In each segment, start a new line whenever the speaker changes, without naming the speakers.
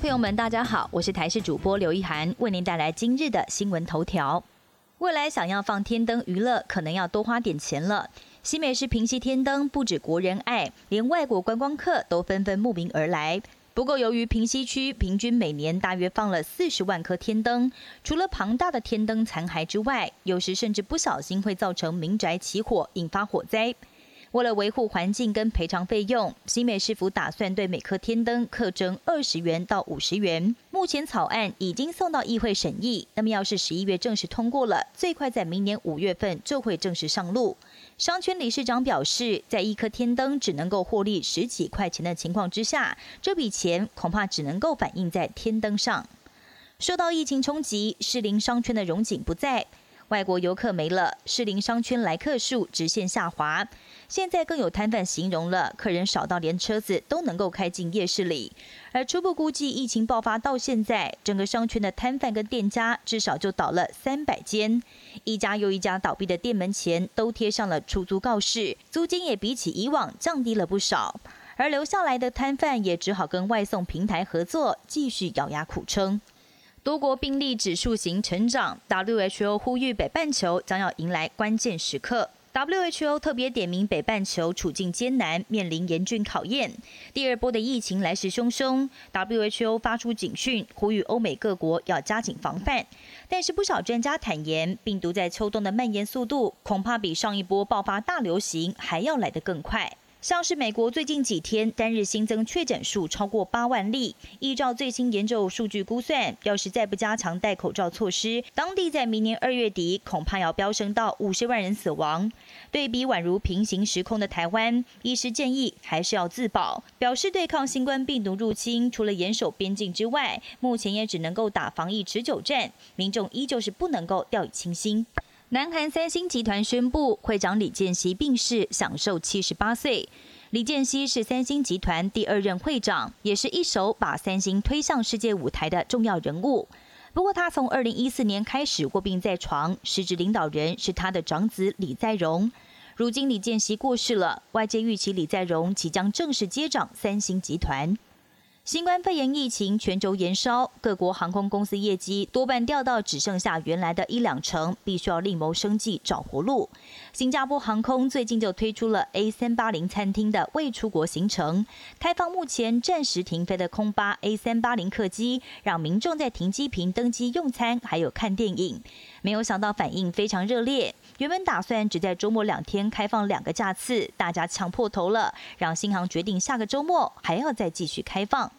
众们，大家好，我是台视主播刘一涵，为您带来今日的新闻头条。未来想要放天灯娱乐，可能要多花点钱了。新美市平息天灯，不止国人爱，连外国观光客都纷纷慕名而来。不过，由于平西区平均每年大约放了四十万颗天灯，除了庞大的天灯残骸之外，有时甚至不小心会造成民宅起火，引发火灾。为了维护环境跟赔偿费用，新美市府打算对每颗天灯课征二十元到五十元。目前草案已经送到议会审议，那么要是十一月正式通过了，最快在明年五月份就会正式上路。商圈理事长表示，在一颗天灯只能够获利十几块钱的情况之下，这笔钱恐怕只能够反映在天灯上。受到疫情冲击，士林商圈的荣景不在，外国游客没了，士林商圈来客数直线下滑。现在更有摊贩形容了，客人少到连车子都能够开进夜市里。而初步估计，疫情爆发到现在，整个商圈的摊贩跟店家至少就倒了三百间，一家又一家倒闭的店门前都贴上了出租告示，租金也比起以往降低了不少。而留下来的摊贩也只好跟外送平台合作，继续咬牙苦撑。多国病例指数型成长，WHO 呼吁北半球将要迎来关键时刻。WHO 特别点名北半球处境艰难，面临严峻考验。第二波的疫情来势汹汹，WHO 发出警讯，呼吁欧美各国要加紧防范。但是不少专家坦言，病毒在秋冬的蔓延速度恐怕比上一波爆发大流行还要来得更快。像是美国最近几天单日新增确诊数超过八万例，依照最新研究数据估算，要是再不加强戴口罩措施，当地在明年二月底恐怕要飙升到五十万人死亡。对比宛如平行时空的台湾，医师建议还是要自保，表示对抗新冠病毒入侵，除了严守边境之外，目前也只能够打防疫持久战，民众依旧是不能够掉以轻心。南韩三星集团宣布，会长李健熙病逝，享受七十八岁。李健熙是三星集团第二任会长，也是一手把三星推向世界舞台的重要人物。不过，他从二零一四年开始卧病在床，实质领导人是他的长子李在镕。如今李健熙过世了，外界预期李在镕即将正式接掌三星集团。新冠肺炎疫情全球延烧，各国航空公司业绩多半掉到只剩下原来的一两成，必须要另谋生计找活路。新加坡航空最近就推出了 A 三八零餐厅的未出国行程，开放目前暂时停飞的空巴 A 三八零客机，让民众在停机坪登机用餐，还有看电影。没有想到反应非常热烈，原本打算只在周末两天开放两个假次，大家抢破头了，让新航决定下个周末还要再继续开放。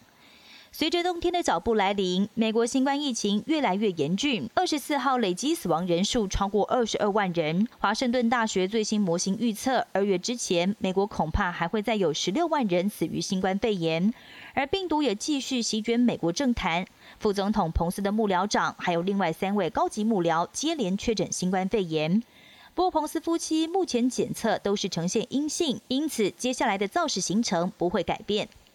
随着冬天的脚步来临，美国新冠疫情越来越严峻。二十四号累积死亡人数超过二十二万人。华盛顿大学最新模型预测，二月之前，美国恐怕还会再有十六万人死于新冠肺炎。而病毒也继续席卷美国政坛。副总统彭斯的幕僚长，还有另外三位高级幕僚接连确诊新冠肺炎。不过，彭斯夫妻目前检测都是呈现阴性，因此接下来的造势行程不会改变。